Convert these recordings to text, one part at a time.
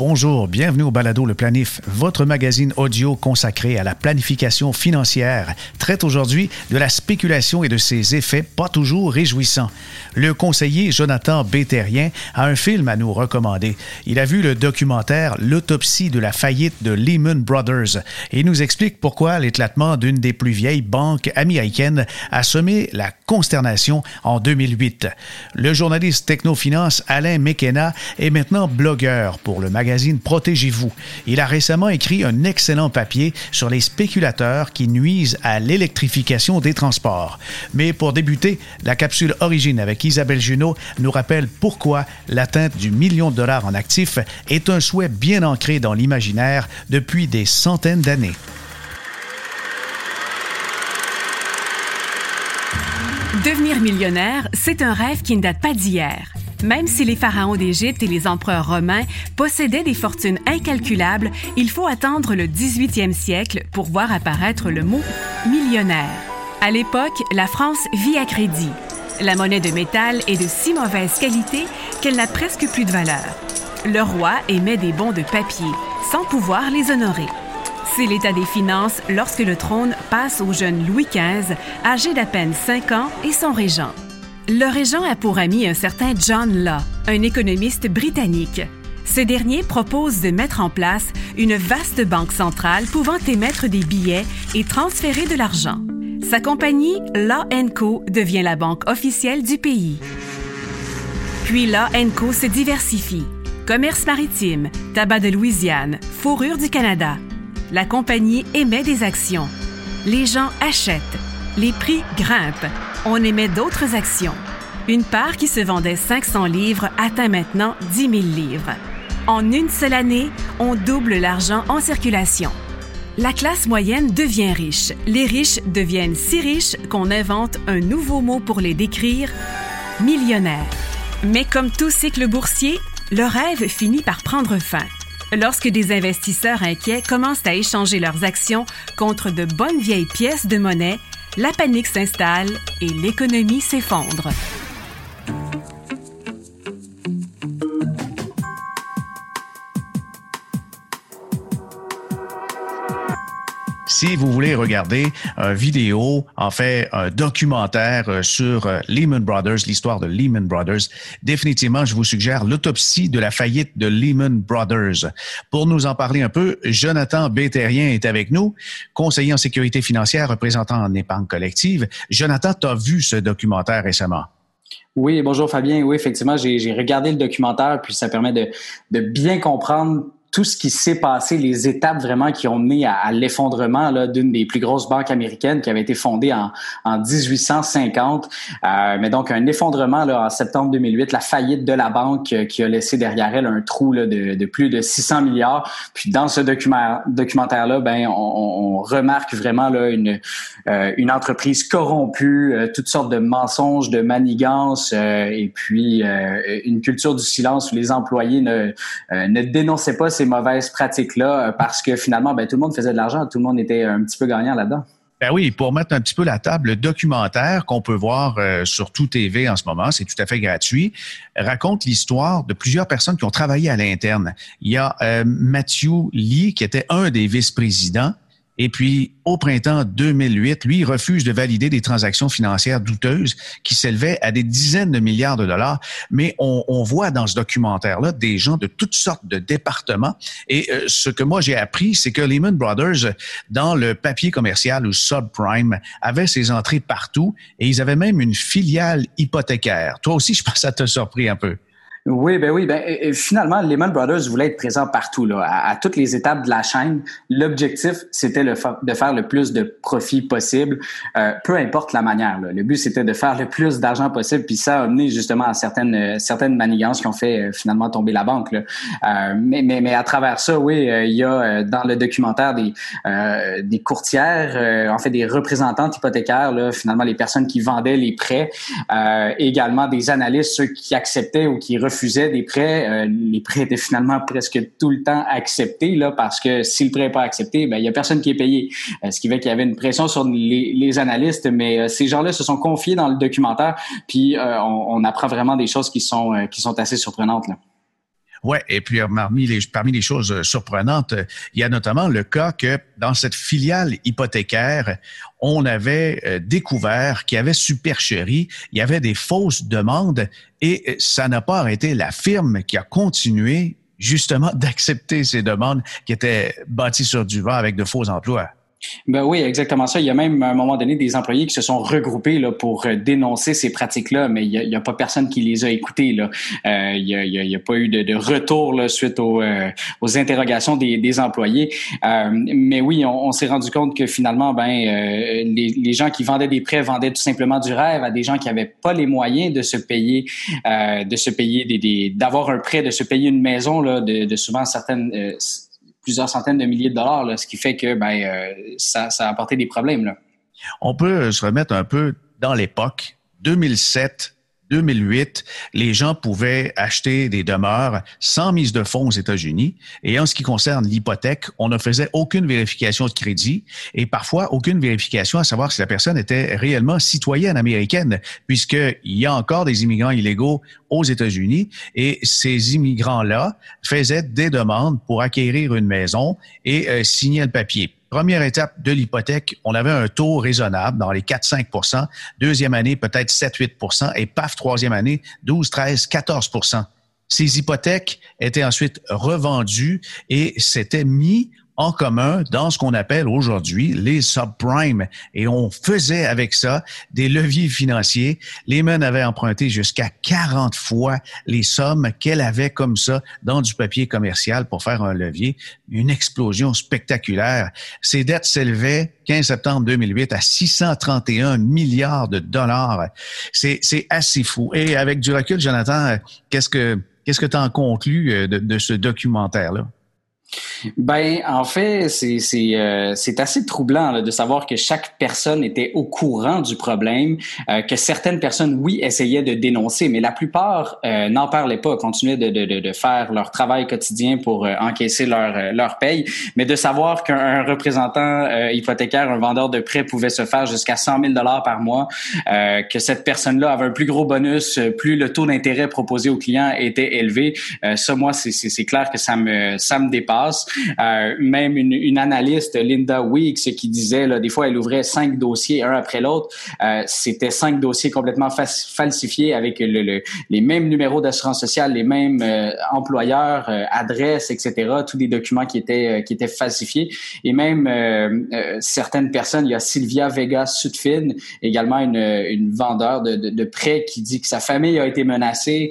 Bonjour, bienvenue au Balado Le Planif, votre magazine audio consacré à la planification financière, traite aujourd'hui de la spéculation et de ses effets pas toujours réjouissants. Le conseiller Jonathan Bétérien a un film à nous recommander. Il a vu le documentaire L'autopsie de la faillite de Lehman Brothers et nous explique pourquoi l'éclatement d'une des plus vieilles banques américaines a semé la consternation en 2008. Le journaliste technofinance Alain McKenna est maintenant blogueur pour le magazine Protégez-vous. Il a récemment écrit un excellent papier sur les spéculateurs qui nuisent à l'électrification des transports. Mais pour débuter, la capsule Origine avec Isabelle Junot nous rappelle pourquoi l'atteinte du million de dollars en actifs est un souhait bien ancré dans l'imaginaire depuis des centaines d'années. Devenir millionnaire, c'est un rêve qui ne date pas d'hier. Même si les pharaons d'Égypte et les empereurs romains possédaient des fortunes incalculables, il faut attendre le 18e siècle pour voir apparaître le mot millionnaire. À l'époque, la France vit à crédit. La monnaie de métal est de si mauvaise qualité qu'elle n'a presque plus de valeur. Le roi émet des bons de papier sans pouvoir les honorer. C'est l'état des finances lorsque le trône passe au jeune Louis XV, âgé d'à peine 5 ans, et son régent. Le régent a pour ami un certain John Law, un économiste britannique. Ce dernier propose de mettre en place une vaste banque centrale pouvant émettre des billets et transférer de l'argent. Sa compagnie, Law Co, devient la banque officielle du pays. Puis Law Co se diversifie. Commerce maritime, tabac de Louisiane, fourrure du Canada. La compagnie émet des actions. Les gens achètent. Les prix grimpent on émet d'autres actions. Une part qui se vendait 500 livres atteint maintenant 10 000 livres. En une seule année, on double l'argent en circulation. La classe moyenne devient riche. Les riches deviennent si riches qu'on invente un nouveau mot pour les décrire, millionnaires. Mais comme tout cycle boursier, le rêve finit par prendre fin. Lorsque des investisseurs inquiets commencent à échanger leurs actions contre de bonnes vieilles pièces de monnaie, la panique s'installe et l'économie s'effondre. Si vous voulez regarder une vidéo, en fait, un documentaire euh, sur euh, Lehman Brothers, l'histoire de Lehman Brothers, définitivement, je vous suggère l'autopsie de la faillite de Lehman Brothers. Pour nous en parler un peu, Jonathan Bétérien est avec nous, conseiller en sécurité financière, représentant en épargne collective. Jonathan, tu as vu ce documentaire récemment? Oui, bonjour Fabien. Oui, effectivement, j'ai regardé le documentaire, puis ça permet de, de bien comprendre tout ce qui s'est passé, les étapes vraiment qui ont mené à, l'effondrement d'une des plus grosses banques américaines qui avait été fondée en, en 1850. Euh, mais donc un effondrement là, en septembre 2008, la faillite de la banque euh, qui a laissé derrière elle un trou là, de, de, plus de 600 milliards. Puis dans ce document, documentaire-là, ben on, on, remarque vraiment là, une, euh, une entreprise corrompue, euh, toutes sortes de mensonges, de manigances, et puis une culture du silence où les employés ne, ne dénonçaient pas mauvaises pratiques-là euh, parce que finalement, ben, tout le monde faisait de l'argent, tout le monde était un petit peu gagnant là-dedans. Ben oui, pour mettre un petit peu la table, le documentaire qu'on peut voir euh, sur Tout TV en ce moment, c'est tout à fait gratuit, raconte l'histoire de plusieurs personnes qui ont travaillé à l'interne. Il y a euh, Matthew Lee, qui était un des vice-présidents, et puis, au printemps 2008, lui, refuse de valider des transactions financières douteuses qui s'élevaient à des dizaines de milliards de dollars. Mais on, on voit dans ce documentaire-là des gens de toutes sortes de départements. Et euh, ce que moi j'ai appris, c'est que Lehman Brothers, dans le papier commercial ou subprime, avait ses entrées partout et ils avaient même une filiale hypothécaire. Toi aussi, je pense que ça t'a surpris un peu. Oui, ben oui, ben finalement, Lehman Brothers voulait être présent partout, là, à, toutes les étapes de la chaîne. L'objectif, c'était de faire le plus de profit possible, euh, peu importe la manière. Le but, c'était de faire le plus d'argent possible, puis ça a amené justement à certaines certaines manigances qui ont fait euh, finalement tomber la banque. Là. Euh, mais, mais, mais à travers ça, oui, il y a dans le documentaire des des courtières, en fait des représentantes hypothécaires, là, finalement les personnes qui vendaient les prêts, également des analystes, ceux qui acceptaient ou qui refusaient refusait des prêts, les prêts étaient finalement presque tout le temps acceptés là, parce que si le prêt n'est pas accepté, ben il y a personne qui est payé. ce qui fait qu'il y avait une pression sur les, les analystes, mais ces gens-là se sont confiés dans le documentaire, puis on, on, apprend vraiment des choses qui sont qui sont assez surprenantes là. Ouais, et puis parmi les, choses euh, surprenantes, euh, il y a notamment le cas que dans cette filiale hypothécaire, on avait euh, découvert qu'il y avait supercherie, il y avait des fausses demandes et ça n'a pas arrêté la firme qui a continué justement d'accepter ces demandes qui étaient bâties sur du vent avec de faux emplois. Ben oui, exactement ça. Il y a même à un moment donné des employés qui se sont regroupés là, pour euh, dénoncer ces pratiques-là, mais il n'y a, pas personne qui les a écoutés. Là. Euh, il n'y a, pas eu de, retour là, suite aux, euh, interrogations des, employés. Euh, mais oui, on, s'est rendu compte que finalement, ben, euh, les, les, gens qui vendaient des prêts vendaient tout simplement du rêve à des gens qui n'avaient pas les moyens de se payer, de se payer des d'avoir un prêt, de se payer une maison, là, de, de souvent certaines plusieurs centaines de milliers de dollars, là, ce qui fait que ben, euh, ça, ça a apporté des problèmes. Là. On peut se remettre un peu dans l'époque. 2007, 2008, les gens pouvaient acheter des demeures sans mise de fonds aux États-Unis. Et en ce qui concerne l'hypothèque, on ne faisait aucune vérification de crédit et parfois aucune vérification à savoir si la personne était réellement citoyenne américaine, puisqu'il y a encore des immigrants illégaux aux États-Unis et ces immigrants-là faisaient des demandes pour acquérir une maison et euh, signer le papier. Première étape de l'hypothèque, on avait un taux raisonnable dans les 4-5% Deuxième année, peut-être 7-8% Et paf, troisième année, 12, 13, 14% Ces hypothèques étaient ensuite revendues et s'étaient mis en commun dans ce qu'on appelle aujourd'hui les subprimes. Et on faisait avec ça des leviers financiers. Lehman avait emprunté jusqu'à 40 fois les sommes qu'elle avait comme ça dans du papier commercial pour faire un levier. Une explosion spectaculaire. Ses dettes s'élevaient 15 septembre 2008 à 631 milliards de dollars. C'est, assez fou. Et avec du recul, Jonathan, qu'est-ce que qu'est-ce que tu en conclus euh, de, de ce documentaire-là? Ben, en fait, c'est euh, assez troublant de savoir que chaque personne était au courant du problème, euh, que certaines personnes, oui, essayaient de dénoncer, mais la plupart euh, n'en parlaient pas, continuaient de, de, faire leur travail quotidien pour encaisser leur leur paye, mais de savoir qu'un représentant hypothécaire, un vendeur de prêts pouvait se faire jusqu'à 100 000 dollars par mois, que cette personne-là avait un plus gros bonus, plus le taux d'intérêt proposé aux clients était élevé, ça, moi, c'est clair que ça me ça me dépasse. Euh, même une, une, analyste, Linda Weeks, qui disait, là, des fois, elle ouvrait cinq dossiers un après l'autre. Euh, C'était cinq dossiers complètement falsifiés avec le, les mêmes numéros d'assurance sociale, les mêmes euh, employeurs, euh, adresses, etc. Tous des documents qui étaient qui étaient falsifiés. Et même certaines personnes, il y a Sylvia Vega Sudfin, également une, une vendeur de, de, de, prêts, qui dit que sa famille a été menacée,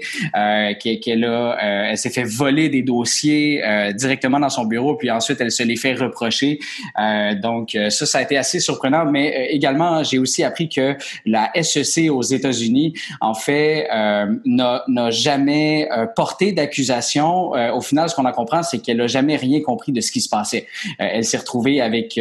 qu'elle a, elle s'est fait voler des dossiers directement dans son bureau, puis ensuite elle se les fait reprocher. Euh, donc euh, ça, ça a été assez surprenant. Mais euh, également, j'ai aussi appris que la SEC aux États-Unis, en fait, n'a jamais porté d'accusation. au final, ce qu'on a compris, c'est qu'elle n'a jamais rien compris de ce qui se passait. elle s'est retrouvée avec,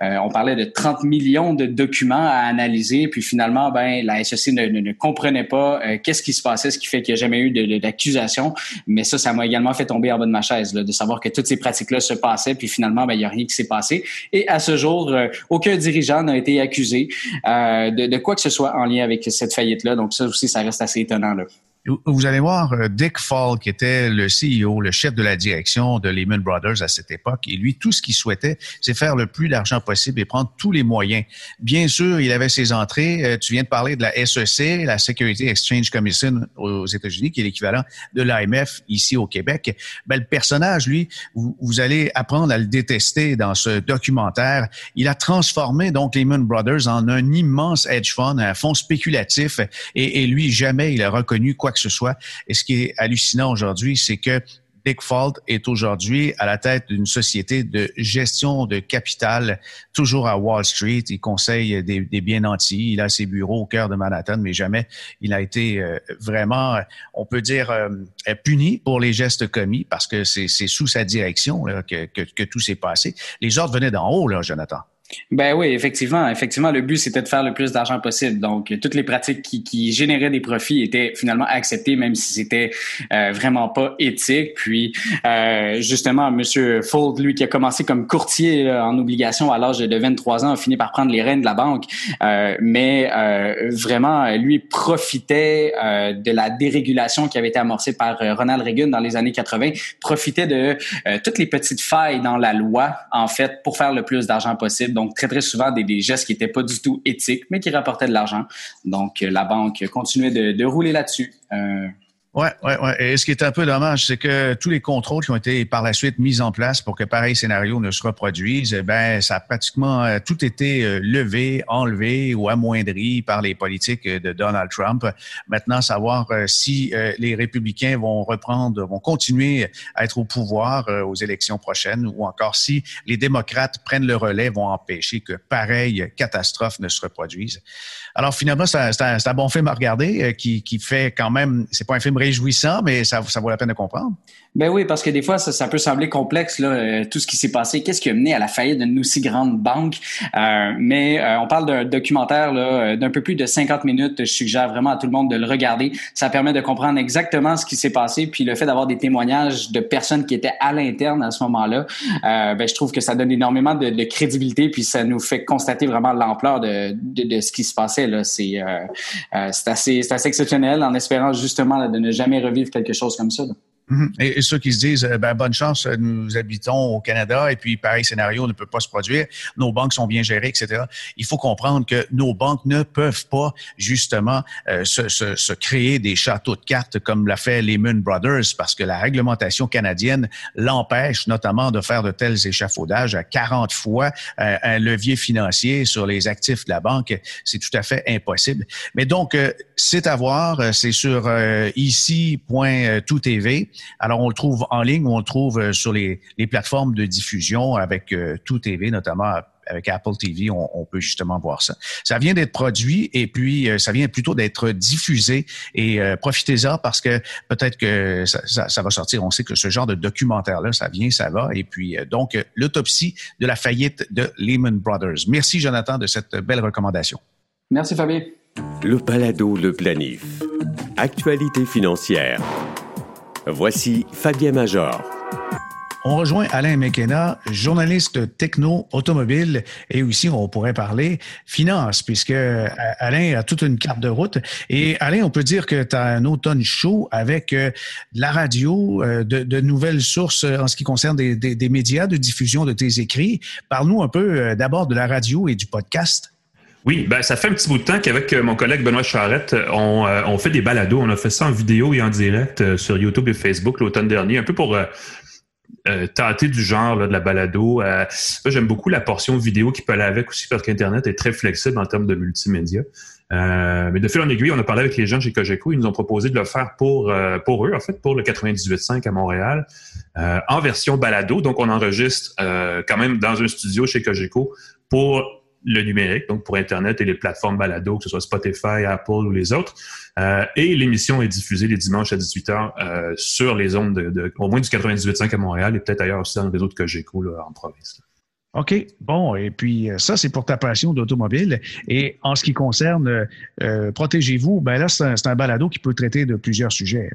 on parlait de 30 millions de documents à analyser, puis finalement, ben la SEC ne, comprenait pas qu'est-ce qui se passait, ce qui fait qu'il n'y a jamais eu d'accusation. Mais ça, ça m'a également fait tomber en bas de ma chaise, de savoir que toutes ces pratiques-là se passaient, puis finalement, ben, il n'y a rien qui s'est passé. Et à ce jour, euh, aucun dirigeant n'a été accusé euh, de, de, quoi que ce soit en lien avec cette faillite-là. Donc ça aussi, ça reste assez étonnant. Là. Vous allez voir euh, Dick Fall, qui était le CEO, le chef de la direction de Lehman Brothers à cette époque, et lui, tout ce qu'il souhaitait, c'est faire le plus d'argent possible et prendre tous les moyens. Bien sûr, il avait ses entrées. Euh, tu viens de parler de la SEC, la Security Exchange Commission aux États-Unis, qui est l'équivalent de l'AMF ici au Québec. Ben, le personnage, lui, vous, allez apprendre à le détester dans ce documentaire. Il a transformé donc Lehman Brothers en un immense hedge fund, un fonds spéculatif, et, et lui, jamais il a reconnu quoi que ce soit. Et ce qui est hallucinant aujourd'hui, c'est que Dick Falt est aujourd'hui à la tête d'une société de gestion de capital, toujours à Wall Street. Il conseille des, biens nantis. Il a ses bureaux au cœur de Manhattan, mais jamais il a été euh, vraiment, on peut dire, euh, puni pour les gestes commis parce que c'est sous sa direction que, que, que, tout s'est passé. Les ordres venaient d'en haut, là, Jonathan. Ben oui, effectivement. Effectivement, le but, c'était de faire le plus d'argent possible. Donc, toutes les pratiques qui, qui, généraient des profits étaient finalement acceptées, même si c'était euh, vraiment pas éthique. Puis, euh, justement, Monsieur Fold, lui, qui a commencé comme courtier en obligation à l'âge de 23 ans, a fini par prendre les rênes de la banque. Euh, mais euh, vraiment, lui profitait euh, de la dérégulation qui avait été amorcée par Ronald Reagan dans les années 80, profitait de toutes les petites failles dans la loi, en fait, pour faire le plus d'argent possible. Donc, très, très souvent, des, des gestes qui n'étaient pas du tout éthiques, mais qui rapportaient de l'argent. Donc, la banque continuait de, de rouler là-dessus. Euh, oui, oui, oui. Et ce qui est un peu dommage, c'est que tous les contrôles qui ont été par la suite mis en place pour que pareil scénario ne se reproduise, eh ben ça a pratiquement euh, tout été euh, levé, enlevé ou amoindri par les politiques de Donald Trump. Maintenant, savoir euh, si les républicains vont reprendre, vont continuer à être au pouvoir aux élections prochaines ou encore si les démocrates prennent le relais, vont empêcher que pareille catastrophe ne se reproduise. Alors finalement, c'est un, un, bon film à regarder qui, qui fait quand même, c'est pas un film réjouissant, mais ça, ça vaut la peine de comprendre. Ben oui, parce que des fois, ça, ça peut sembler complexe, là, euh, tout ce qui s'est passé. Qu'est-ce qui a mené à la faillite d'une aussi grande banque? Euh, mais euh, on parle d'un documentaire là, d'un peu plus de 50 minutes. Je suggère vraiment à tout le monde de le regarder. Ça permet de comprendre exactement ce qui s'est passé. Puis le fait d'avoir des témoignages de personnes qui étaient à l'interne à ce moment-là, ben, je trouve que ça donne énormément de, de, crédibilité. Puis ça nous fait constater vraiment l'ampleur de, de, de, ce qui se passait. Là. C'est, assez, assez exceptionnel en espérant justement de ne jamais revivre quelque chose comme ça. Là. Mhm. Et, ceux qui se disent, euh, ben, bonne chance, euh, nous habitons au Canada et puis pareil scénario ne peut pas se produire, nos banques sont bien gérées, etc. Il faut comprendre que nos banques ne peuvent pas justement euh, se, se, se, créer des châteaux de cartes comme l'a fait Lehman Brothers parce que la réglementation canadienne l'empêche notamment de faire de tels échafaudages à 40 fois un levier financier sur les actifs de la banque. C'est tout à fait impossible. Mais donc, c'est à voir, c'est sur ici.toutv. Alors, on le trouve en ligne ou on le trouve euh, sur les, plateformes de diffusion avec euh, Tout TV, notamment avec Apple TV, on, peut justement voir ça. Ça vient d'être produit et puis euh, ça vient plutôt d'être diffusé et profitez-en parce que peut-être que ça, va sortir. On sait que ce genre de documentaire-là, ça vient, ça va. Et puis donc, l'autopsie de la faillite de Lehman Brothers. Merci Jonathan de cette belle recommandation. Merci Fabien. Le Palado, le planif. Actualité financière. Voici Fabien Major. On rejoint Alain McKenna, journaliste techno-automobile, et aussi on pourrait parler finance, puisque euh, Alain a toute une carte de route. Et Alain, on peut dire que tu as un automne chaud avec euh, la radio, euh, de, nouvelles sources en ce qui concerne des, des médias de diffusion de tes écrits. Parle-nous un peu d'abord de la radio et du podcast. Oui, ben ça fait un petit bout de temps qu'avec euh, mon collègue Benoît Charrette, euh, on, euh, on, fait des balados. On a fait ça en vidéo et en direct sur YouTube et Facebook l'automne dernier, un peu pour tenter du genre de la balado. J'aime beaucoup la portion vidéo qui peut aller avec aussi parce qu'Internet est très flexible en termes de multimédia. mais de fil en aiguille, on a parlé avec les gens chez Cogeco. Ils nous ont proposé de le faire pour pour eux, en fait, pour le 98.5 à Montréal, en version balado. Donc, on enregistre quand même dans un studio chez Cogeco pour le numérique, donc pour Internet et les plateformes balado, que ce soit Spotify, Apple ou les autres. Euh, et l'émission est diffusée les dimanches à 18h euh, sur les ondes de, au moins du 98.5 à Montréal et peut-être ailleurs aussi dans le réseau de Cogeco là, en province. OK. Bon, et puis euh, ça, c'est pour ta passion d'automobile. Et en ce qui concerne euh, Protégez-vous, ben là, c'est un, un, balado qui peut traiter de plusieurs sujets.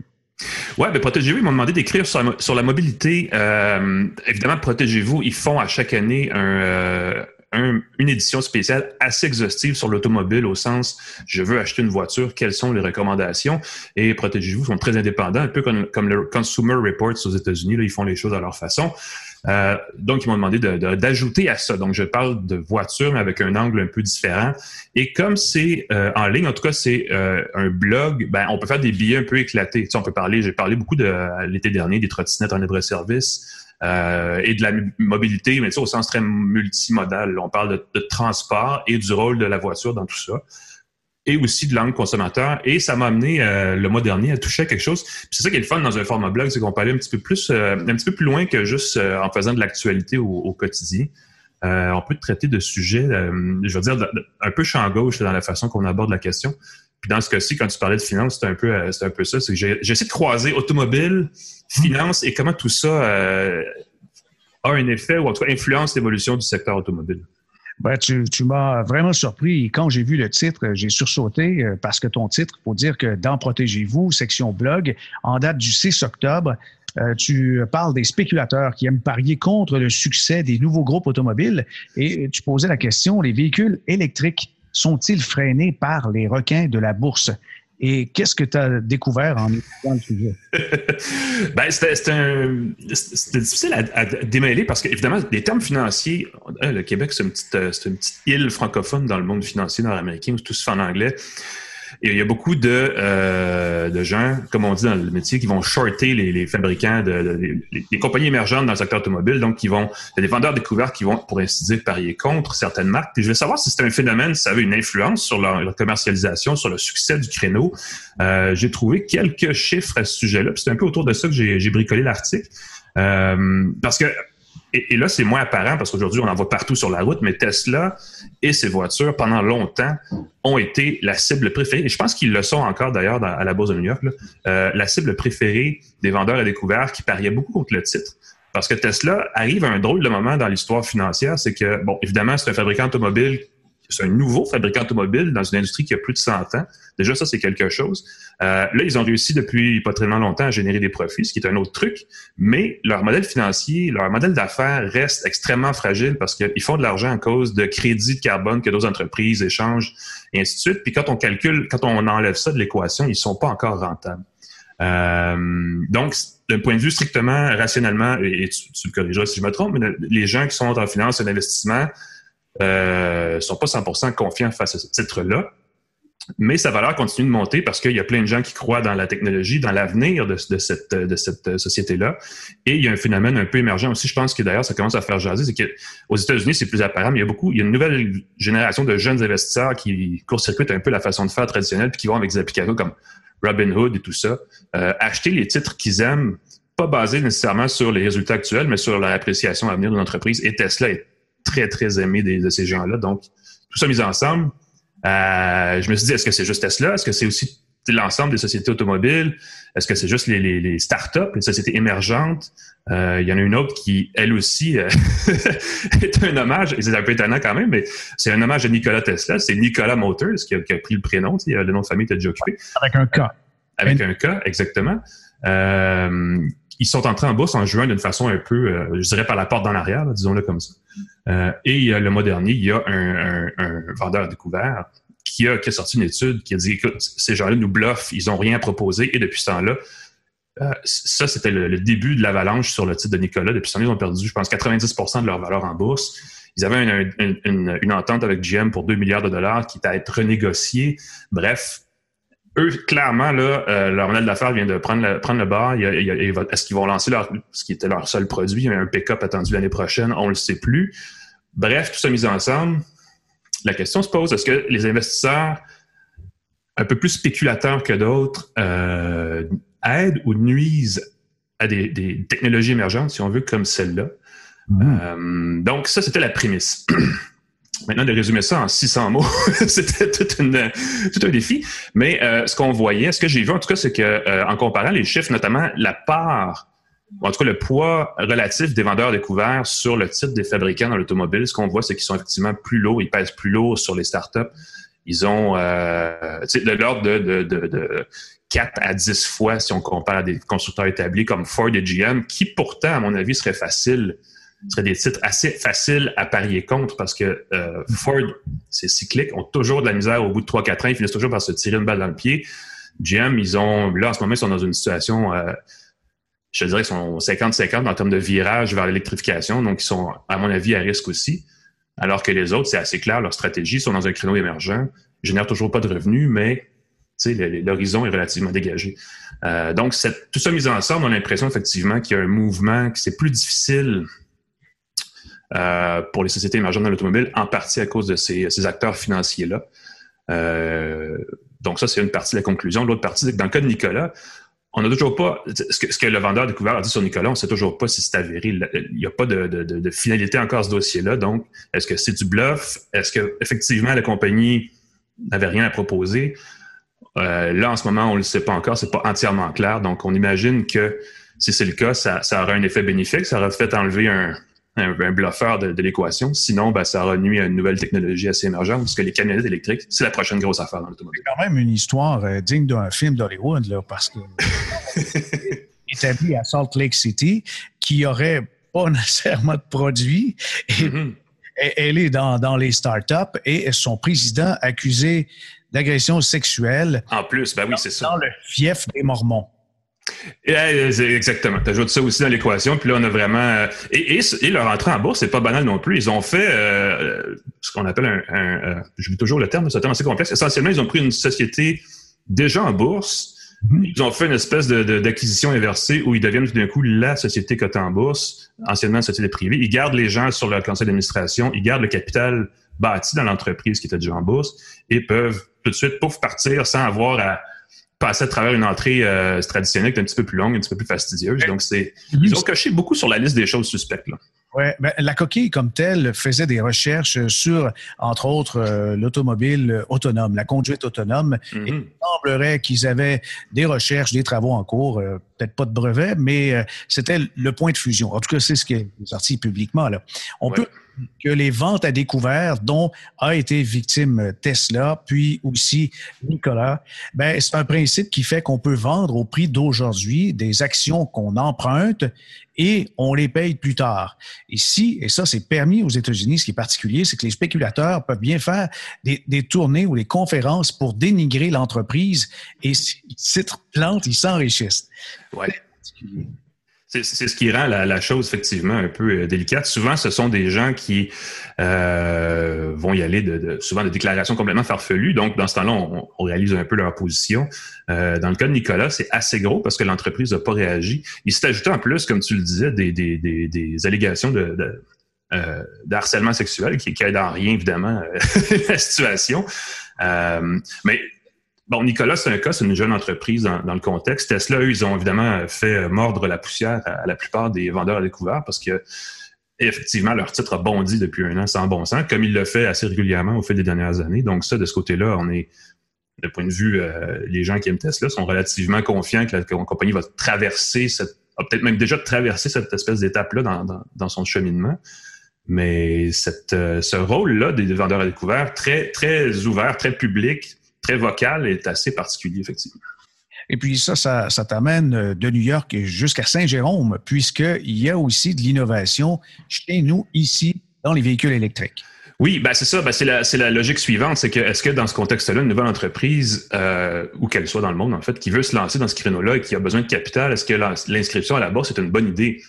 Oui, ben Protégez-vous, ils m'ont demandé d'écrire sur, sur, la mobilité. Euh, évidemment, Protégez-vous, ils font à chaque année un une édition spéciale assez exhaustive sur l'automobile au sens je veux acheter une voiture, quelles sont les recommandations? Et protégez-vous sont très indépendants, un peu comme, le Consumer Reports aux États-Unis, ils font les choses à leur façon. Euh, donc, ils m'ont demandé d'ajouter à ça. Donc, je parle de voiture, mais avec un angle un peu différent. Et comme c'est euh, en ligne, en tout cas, c'est euh, un blog, ben, on peut faire des billets un peu éclatés. Tu sais, on peut parler, j'ai parlé beaucoup de l'été dernier des trottinettes en libre-service. Euh, et de la mobilité, mais au sens très multimodal. On parle de, transport et du rôle de la voiture dans tout ça et aussi de langue consommateur. Et ça m'a amené euh, le mois dernier à toucher à quelque chose. C'est ça qui est le fun dans un format blog, c'est qu'on peut aller un petit peu plus, euh, un petit peu plus loin que juste en faisant de l'actualité au, quotidien. on peut traiter de sujets, je veux dire, un peu champ gauche dans la façon qu'on aborde la question. Puis dans ce cas-ci, quand tu parlais de finance, c'est un peu, c'est un peu ça. J'essaie de croiser automobile, finance et comment tout ça euh, a un effet ou en tout cas influence l'évolution du secteur automobile. Ben, tu, m'as vraiment surpris. Quand j'ai vu le titre, j'ai sursauté euh, parce que ton titre, il faut dire que dans Protégez-vous, section blog, en date du 6 octobre, euh, tu parles des spéculateurs qui aiment parier contre le succès des nouveaux groupes automobiles et tu posais la question, les véhicules électriques sont-ils freinés par les requins de la bourse? Et qu'est-ce que tu as découvert en étudiant le sujet? ben, c'était difficile à, démêler parce qu'évidemment, les termes financiers, hein, le Québec, c'est une, petite, une petite île francophone dans le monde financier nord-américain où tout se fait en anglais. Et il y a beaucoup de, euh, de gens, comme on dit dans le métier, qui vont shorter les, fabricants, de, les, compagnies émergentes dans le secteur automobile. Donc, qui vont, des vendeurs découverts qui vont, pour ainsi dire, parier contre certaines marques. Puis je veux savoir si c'est un phénomène, si ça avait une influence sur leur, commercialisation, sur le succès du créneau. Euh, j'ai trouvé quelques chiffres à ce sujet-là. Puis c'est un peu autour de ça que j'ai bricolé l'article. Euh, parce que et, là, c'est moins apparent parce qu'aujourd'hui, on en voit partout sur la route, mais Tesla et ses voitures, pendant longtemps, ont été la cible préférée. Et je pense qu'ils le sont encore d'ailleurs à la Bourse de New York, euh, la cible préférée des vendeurs à découvert qui pariaient beaucoup contre le titre. Parce que Tesla arrive à un drôle de moment dans l'histoire financière, c'est que, bon, évidemment, c'est un fabricant automobile c'est un nouveau fabricant automobile dans une industrie qui a plus de 100 ans. Déjà, ça, c'est quelque chose. Euh, là, ils ont réussi depuis pas très longtemps à générer des profits, ce qui est un autre truc, mais leur modèle financier, leur modèle d'affaires reste extrêmement fragile parce qu'ils font de l'argent à cause de crédits de carbone que d'autres entreprises échangent, et ainsi de suite. Puis quand on calcule, quand on enlève ça de l'équation, ils sont pas encore rentables. Euh, donc, d'un point de vue strictement rationnellement, et, tu, tu, me corrigeras si je me trompe, mais les gens qui sont en finance et d'investissement, euh, sont pas 100% confiants face à ce titre-là. Mais sa valeur continue de monter parce qu'il y a plein de gens qui croient dans la technologie, dans l'avenir de, cette, société-là. Et il y a un phénomène un peu émergent aussi, je pense que d'ailleurs ça commence à faire jaser, c'est qu'aux États-Unis, c'est plus apparent, mais il y a beaucoup, il y a une nouvelle génération de jeunes investisseurs qui court-circuitent un peu la façon de faire traditionnelle, puis qui vont avec des applications comme Robinhood et tout ça, euh, acheter les titres qu'ils aiment, pas basés nécessairement sur les résultats actuels, mais sur leur appréciation à venir de l'entreprise. Et Tesla est très, très aimé de ces gens-là. Donc, tout ça mis ensemble, euh, je me suis dit, est-ce que c'est juste Tesla? Est-ce que c'est aussi l'ensemble des sociétés automobiles? Est-ce que c'est juste les, les, les startups, les sociétés émergentes? Euh, il y en a une autre qui, elle aussi, euh, est un hommage, et c'est un peu étonnant quand même, mais c'est un hommage à Nikola Tesla. C'est Nikola Motors qui a, pris le prénom. le nom de famille était déjà occupé. Avec un K. Avec un K, exactement. Euh, ils sont entrés en bourse en juin d'une façon un peu, euh, je dirais, par la porte dans l'arrière, disons-le comme ça. Euh, et le mois dernier, il y a un, vendeur découvert qui a, sorti une étude qui a dit, écoute, ces gens-là nous bluffent, ils n'ont rien proposé. Et depuis ce temps-là, ça, c'était le, début de l'avalanche sur le titre de Nicolas. Depuis ce temps-là, ils ont perdu, je pense, 90% de leur valeur en bourse. Ils avaient une, une, entente avec GM pour 2 milliards de dollars qui est à être renégociée. Bref, eux, clairement, là, euh, leur modèle d'affaires vient de prendre le, prendre le bar. Est-ce qu'ils vont lancer leur, ce qui était leur seul produit? Il y a un pick-up attendu l'année prochaine, on ne le sait plus. Bref, tout ça mis ensemble, la question se pose, est-ce que les investisseurs un peu plus spéculateurs que d'autres euh, aident ou nuisent à des, technologies émergentes, si on veut, comme celle-là? Mm-hmm. Euh, donc, ça, c'était la prémisse. Maintenant, de résumer ça en 600 mots, c'était tout, un défi. Mais euh, ce qu'on voyait, ce que j'ai vu en tout cas, c'est que euh, en comparant les chiffres, notamment la part, en tout cas le poids relatif des vendeurs découverts sur le titre des fabricants dans l'automobile, ce qu'on voit, c'est qu'ils sont effectivement plus lourds, ils pèsent plus lourd sur les startups. Ils ont euh, de l'ordre de, de, de, de 4 à 10 fois si on compare à des constructeurs établis comme Ford et GM, qui pourtant, à mon avis, seraient faciles ce serait des titres assez faciles à parier contre parce que euh, Ford, c'est cyclique, ont toujours de la misère au bout de 3-4 ans, ils finissent toujours par se tirer une balle dans le pied. GM, ils ont, là, en ce moment, ils sont dans une situation, euh, je dirais, ils sont 50-50 en termes de virage vers l'électrification, donc ils sont, à mon avis, à risque aussi. Alors que les autres, c'est assez clair, leur stratégie, ils sont dans un créneau émergent, ils génèrent toujours pas de revenus, mais l'horizon est relativement dégagé. Euh, donc, tout ça mis ensemble, on a l'impression effectivement qu'il y a un mouvement, que c'est plus difficile euh, pour les sociétés émergentes dans l'automobile, en partie à cause de ces, acteurs financiers-là. Euh, donc ça, c'est une partie de la conclusion. L'autre partie, c'est que dans le cas de Nicolas, on n'a toujours pas ce que, le vendeur découvert a dit sur Nicolas, on ne sait toujours pas si c'est avéré. Il n'y a pas de, finalité encore à ce dossier-là. Donc, est-ce que c'est du bluff? Est-ce que effectivement la compagnie n'avait rien à proposer? Euh, là, en ce moment, on ne le sait pas encore, c'est pas entièrement clair. Donc, on imagine que si c'est le cas, ça, ça aura un effet bénéfique, ça aura fait enlever un, un, bluffeur de, l'équation. Sinon, ben, ça aura nuit à une nouvelle technologie assez émergente, parce que les camionnettes électriques, c'est la prochaine grosse affaire dans l'automobile. C'est quand même une histoire euh, digne d'un film d'Hollywood, là, parce que établi à Salt Lake City, qui aurait pas nécessairement de produits. Mm-hmm. Elle est dans, dans les startups et son président accusé d'agression sexuelle. En plus, ben oui, c'est ça. Dans le fief des Mormons. Exactement. Tu ajoutes ça aussi dans l'équation. Puis là, on a vraiment. Euh, et, et, leur entrée en bourse, c'est pas banal non plus. Ils ont fait euh, ce qu'on appelle un. un euh, je toujours le terme, c'est un terme assez complexe. Essentiellement, ils ont pris une société déjà en bourse. Mm-hmm. Ils ont fait une espèce d'acquisition inversée où ils deviennent tout d'un coup la société cotée en bourse, anciennement une société privée. Ils gardent les gens sur leur conseil d'administration, ils gardent le capital bâti dans l'entreprise qui était déjà en bourse et peuvent tout de suite, pouf, partir sans avoir à passer à travers une entrée euh, traditionnelle qui est un petit peu plus longue, un petit peu plus fastidieuse. Donc, c'est ils ont coché beaucoup sur la liste des choses suspectes. Là. Ouais, ben, la coquille comme telle faisait des recherches sur, entre autres, euh, l'automobile autonome, la conduite autonome. Mhm. Il semblerait qu'ils avaient des recherches, des travaux en cours, euh, peut-être pas de brevet, mais c'était le point de fusion. En tout cas, c'est ce qui est sorti publiquement. Là. On peut que les ventes à découvert dont a été victime Tesla, puis aussi Nicolas, ben, c'est un principe qui fait qu'on peut vendre au prix d'aujourd'hui des actions qu'on emprunte et on les paye plus tard. Ici, et ça c'est permis aux États-Unis, ce qui est particulier, c'est que les spéculateurs peuvent bien faire des, des tournées ou des conférences pour dénigrer l'entreprise et si titre plante, ils s'enrichissent. Ouais. C'est ce qui rend la, chose effectivement un peu euh, délicate. Souvent, ce sont des gens qui euh, vont y aller de, souvent de déclarations complètement farfelues. Donc, dans ce temps-là, on, réalise un peu leur position. Euh, dans le cas de Nicolas, c'est assez gros parce que l'entreprise n'a pas réagi. Il s'est ajouté en plus, comme tu le disais, des, allégations de, de euh, d'harcèlement sexuel qui, qui aide en rien évidemment la situation. Mais Bon, Nicolas, c'est un cas, c'est une jeune entreprise dans, le contexte. Tesla, eux, ils ont évidemment fait mordre la poussière à, la plupart des vendeurs à découvert parce que effectivement, leur titre a bondi depuis un an sans bon sens, comme il le fait assez régulièrement au fil des dernières années. Donc ça, de ce côté-là, on est, de point de vue, euh, les gens qui aiment Tesla sont relativement confiants que la compagnie va traverser cette, peut-être même déjà traverser cette espèce d'étape-là dans, dans, son cheminement. Mais euh, ce rôle-là des vendeurs à découvert, très, très ouvert, très public, très vocal est assez particulier, effectivement. Et puis ça, ça, ça t'amène euh, de New York jusqu'à Saint-Jérôme, puisqu'il y a aussi de l'innovation chez nous, ici, dans les véhicules électriques. Oui, ben c'est ça. Ben c'est la, la, logique suivante, c'est que est-ce que dans ce contexte-là, une nouvelle entreprise, euh, où qu'elle soit dans le monde en fait, qui veut se lancer dans ce créneau-là et qui a besoin de capital, est-ce que l'inscription à la bourse est une bonne idée?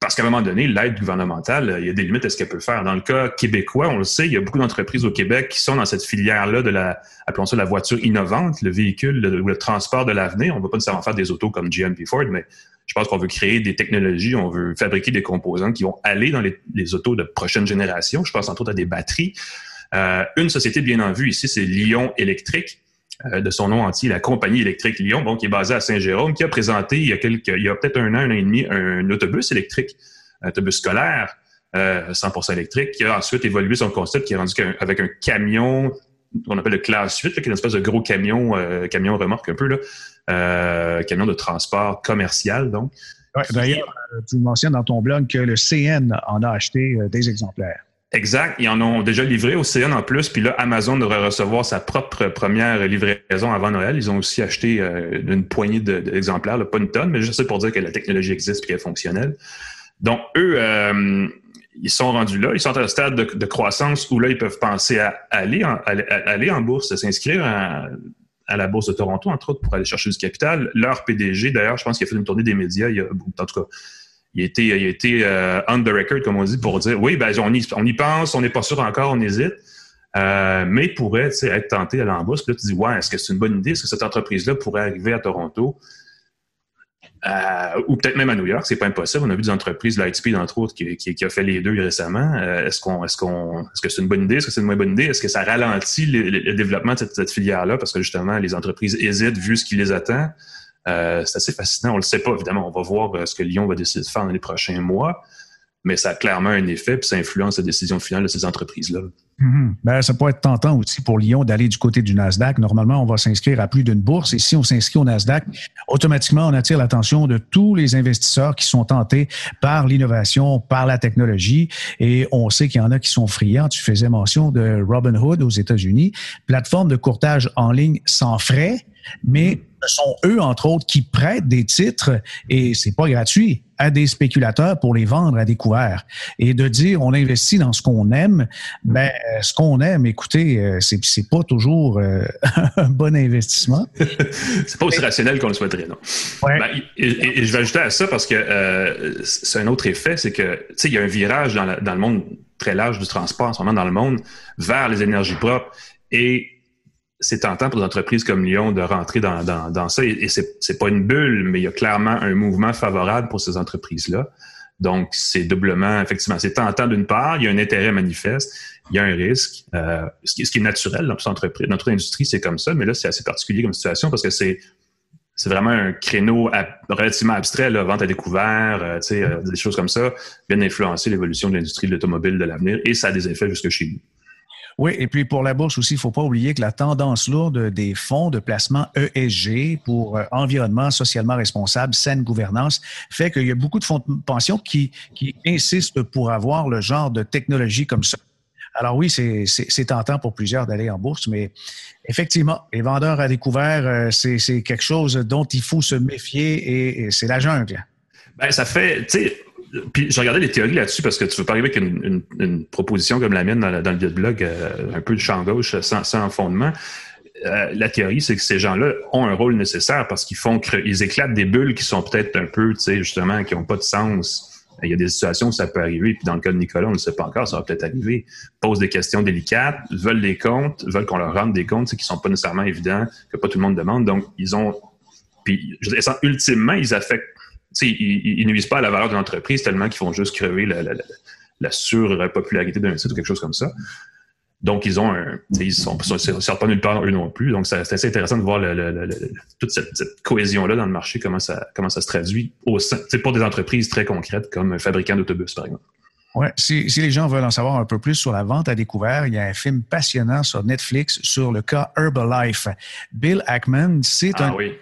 Parce qu'à un moment donné, l'aide gouvernementale, il y a des limites à ce qu'elle peut faire. Dans le cas québécois, on le sait, il y a beaucoup d'entreprises au Québec qui sont dans cette filière-là de la, appelons ça la voiture innovante, le véhicule ou le, transport de l'avenir. On ne va pas nécessairement faire des autos comme GM Ford, mais je pense qu'on veut créer des technologies, on veut fabriquer des composants qui vont aller dans les, autos de prochaine génération. Je pense entre autres à des batteries. Euh, une société bien en vue ici, c'est Lyon Électrique euh, de son nom entier, la compagnie électrique Lyon, bon, qui est basée à Saint-Jérôme, qui a présenté il y a, quelques, il y a peut-être un an, un an et demi, un, autobus électrique, un autobus scolaire euh, 100% électrique, qui a ensuite évolué son concept, qui est rendu avec un camion qu'on appelle le classe 8, qui est une espèce de gros camion, euh, camion remorque un peu, là, euh, camion de transport commercial, donc. D'ailleurs, tu mentionnes dans ton blog que le CN en a acheté des exemplaires. Exact. Ils en ont déjà livré au CN en plus. Puis là, Amazon devrait recevoir sa propre première livraison avant Noël. Ils ont aussi acheté euh, une poignée d'exemplaires, pas une tonne, mais juste pour dire que la technologie existe et qu'elle est fonctionnelle. Donc, eux, euh, ils sont rendus là. Ils sont à un stade de, croissance où là, ils peuvent penser à aller en, aller en bourse, à s'inscrire à, la bourse de Toronto, entre autres, pour aller chercher du capital. Leur PDG, d'ailleurs, je pense qu'il a fait une tournée des médias, il y a, en tout cas, il a été, il euh, on the record, comme on dit, pour dire oui, ben, on, y, pense, on n'est pas sûr encore, on hésite. Euh, mais il pourrait être tenté à l'embauche. Puis là, tu dis, ouais, est-ce que c'est une bonne idée? Est-ce que cette entreprise-là pourrait arriver à Toronto? Euh, ou peut-être même à New York, c'est pas impossible. On a vu des entreprises, Lightspeed entre autres, qui, qui, a fait les deux récemment. Est-ce qu'on, est-ce qu'on, est-ce que c'est une bonne idée? Est-ce que c'est une moins bonne idée? Est-ce que ça ralentit le, développement de cette filière-là? Parce que justement les entreprises hésitent vu ce qui les attend euh, c'est assez fascinant. On le sait pas, évidemment. On va voir euh, ce que Lyon va décider de faire dans les prochains mois, mais ça a clairement un effet, puis ça influence la décision finale de ces entreprises-là. Mhm. Ben, ça peut être tentant aussi pour Lyon d'aller du côté du Nasdaq. Normalement, on va s'inscrire à plus d'une bourse et si on s'inscrit au Nasdaq, automatiquement, on attire l'attention de tous les investisseurs qui sont tentés par l'innovation, par la technologie et on sait qu'il y en a qui sont friands. Tu faisais mention de Robinhood aux États-Unis, plateforme de courtage en ligne sans frais, mais ce sont eux, entre autres, qui prêtent des titres et c'est pas gratuit à des spéculateurs pour les vendre à découvert. Et de dire on investit dans ce qu'on aime, ben ce qu'on aime, écoutez, euh, c'est c'est pas toujours euh, un bon investissement. c'est pas aussi rationnel qu'on le souhaiterait, non? Ben, et, je vais ajouter à ça parce que c'est un autre effet, c'est que tu sais, il y a un virage dans, dans le monde très large du transport en ce moment dans le monde vers les énergies propres et c'est tentant pour des entreprises comme Lyon de rentrer dans, dans, dans ça. Et, et c'est pas une bulle, mais il y a clairement un mouvement favorable pour ces entreprises-là. Donc, c'est doublement, effectivement, c'est tentant d'une part, il y a un intérêt manifeste, il y a un risque, euh, ce, qui, est naturel dans notre entreprise. Notre industrie, c'est comme ça, mais là, c'est assez particulier comme situation parce que c'est c'est vraiment un créneau relativement abstrait, là, vente à découvert, euh, euh, des choses comme ça, viennent influencer l'évolution de l'industrie de l'automobile de l'avenir et ça a des effets jusque chez nous. Oui, et puis pour la bourse aussi, il ne faut pas oublier que la tendance lourde des fonds de placement ESG pour environnement socialement responsable, saine gouvernance, fait qu'il y a beaucoup de fonds de pension qui insistent pour avoir le genre de technologie comme ça. Alors oui, c'est tentant pour plusieurs d'aller en bourse, mais effectivement, les vendeurs à découvert, euh, c'est quelque chose dont il faut se méfier et, c'est la jungle. Ben, ça fait, tu sais, puis j'ai regardé les théories là-dessus parce que tu veux pas arriver avec une, proposition comme la mienne dans, le blog, euh, un peu de champ gauche, sans, sans fondement. Euh, la théorie, c'est que ces gens-là ont un rôle nécessaire parce qu'ils font ils éclatent des bulles qui sont peut-être un peu, tu sais, justement, qui n'ont pas de sens. Il y a des situations où ça peut arriver, puis dans le cas de Nicolas, on ne sait pas encore, ça va peut-être arriver. Posent des questions délicates, veulent des comptes, veulent qu'on leur rende des comptes qui sont pas nécessairement évidents, que pas tout le monde demande. Donc, ils ont. Puis, ultimement, ils affectent ils, ils, nuisent pas à la valeur de l'entreprise tellement qu'ils font juste crever la, la, la, surpopularité d'un site ou quelque chose comme ça. Donc, ils ont un. Ils sont, sortent pas nulle part eux non plus. Donc, c'est assez intéressant de voir le, toute cette, cohésion-là dans le marché, comment ça, comment ça se traduit au sein, pour des entreprises très concrètes comme un fabricant d'autobus, par exemple. Ouais, si, si, les gens veulent en savoir un peu plus sur la vente à découvert, il y a un film passionnant sur Netflix sur le cas Herbalife. Bill Ackman, c'est ah, un oui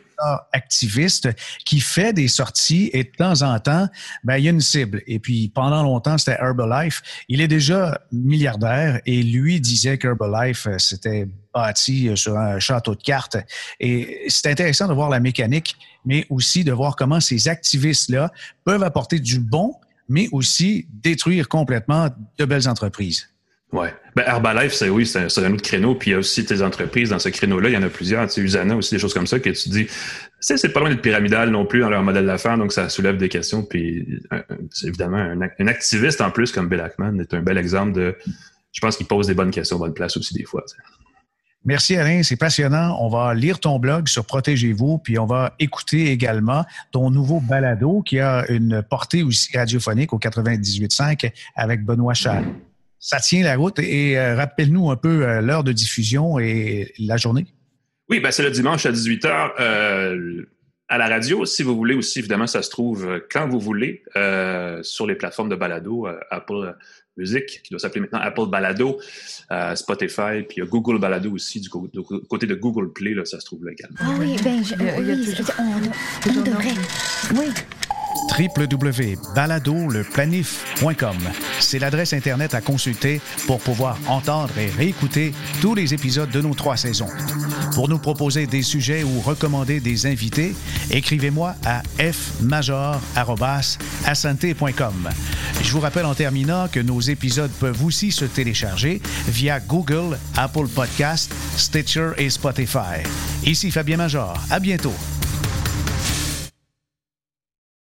activiste qui fait des sorties et de temps en temps, ben, il y a une cible. Et puis, pendant longtemps, c'était Herbalife. Il est déjà milliardaire et lui disait qu'Herbalife, euh, c'était bâti euh, sur un château de cartes. Et c'est intéressant de voir la mécanique, mais aussi de voir comment ces activistes-là peuvent apporter du bon, mais aussi détruire complètement de belles entreprises. Ouais. Ben, Herbalife, c'est oui, c'est un, autre créneau. Puis il y a aussi tes entreprises dans ce créneau-là. Il y en a plusieurs. Tu sais, Usana aussi, des choses comme ça que tu dis. C'est pas loin d'être pyramidal non plus dans leur modèle d'affaires, donc ça soulève des questions. Puis c'est évidemment un, activiste en plus comme Bill Ackman est un bel exemple de. Je pense qu'il pose des bonnes questions, bonne place aussi des fois. Merci Alain, c'est passionnant. On va lire ton blog sur Protégez-vous, puis on va écouter également ton nouveau balado qui a une portée aussi radiophonique au 98.5 avec Benoît Charles ça tient la route. Et euh, rappelle-nous un peu euh, l'heure de diffusion et la journée. Oui, ben c'est le dimanche à 18h euh, à la radio. Si vous voulez aussi, évidemment, ça se trouve quand vous voulez sur les plateformes de balado, Apple Music, qui doit s'appeler maintenant Apple Balado, Spotify, puis il y a Google Balado aussi, du, côté de Google Play, là, ça se trouve là également. Ah oui, ben, je, oui, on, devrait. Oui www.baladoleplanif.com. C'est l'adresse Internet à consulter pour pouvoir entendre et réécouter tous les épisodes de nos trois saisons. Pour nous proposer des sujets ou recommander des invités, écrivez-moi à fmajor.com. Je vous rappelle en terminant que nos épisodes peuvent aussi se télécharger via Google, Apple Podcast, Stitcher et Spotify. Ici Fabien Major. À bientôt.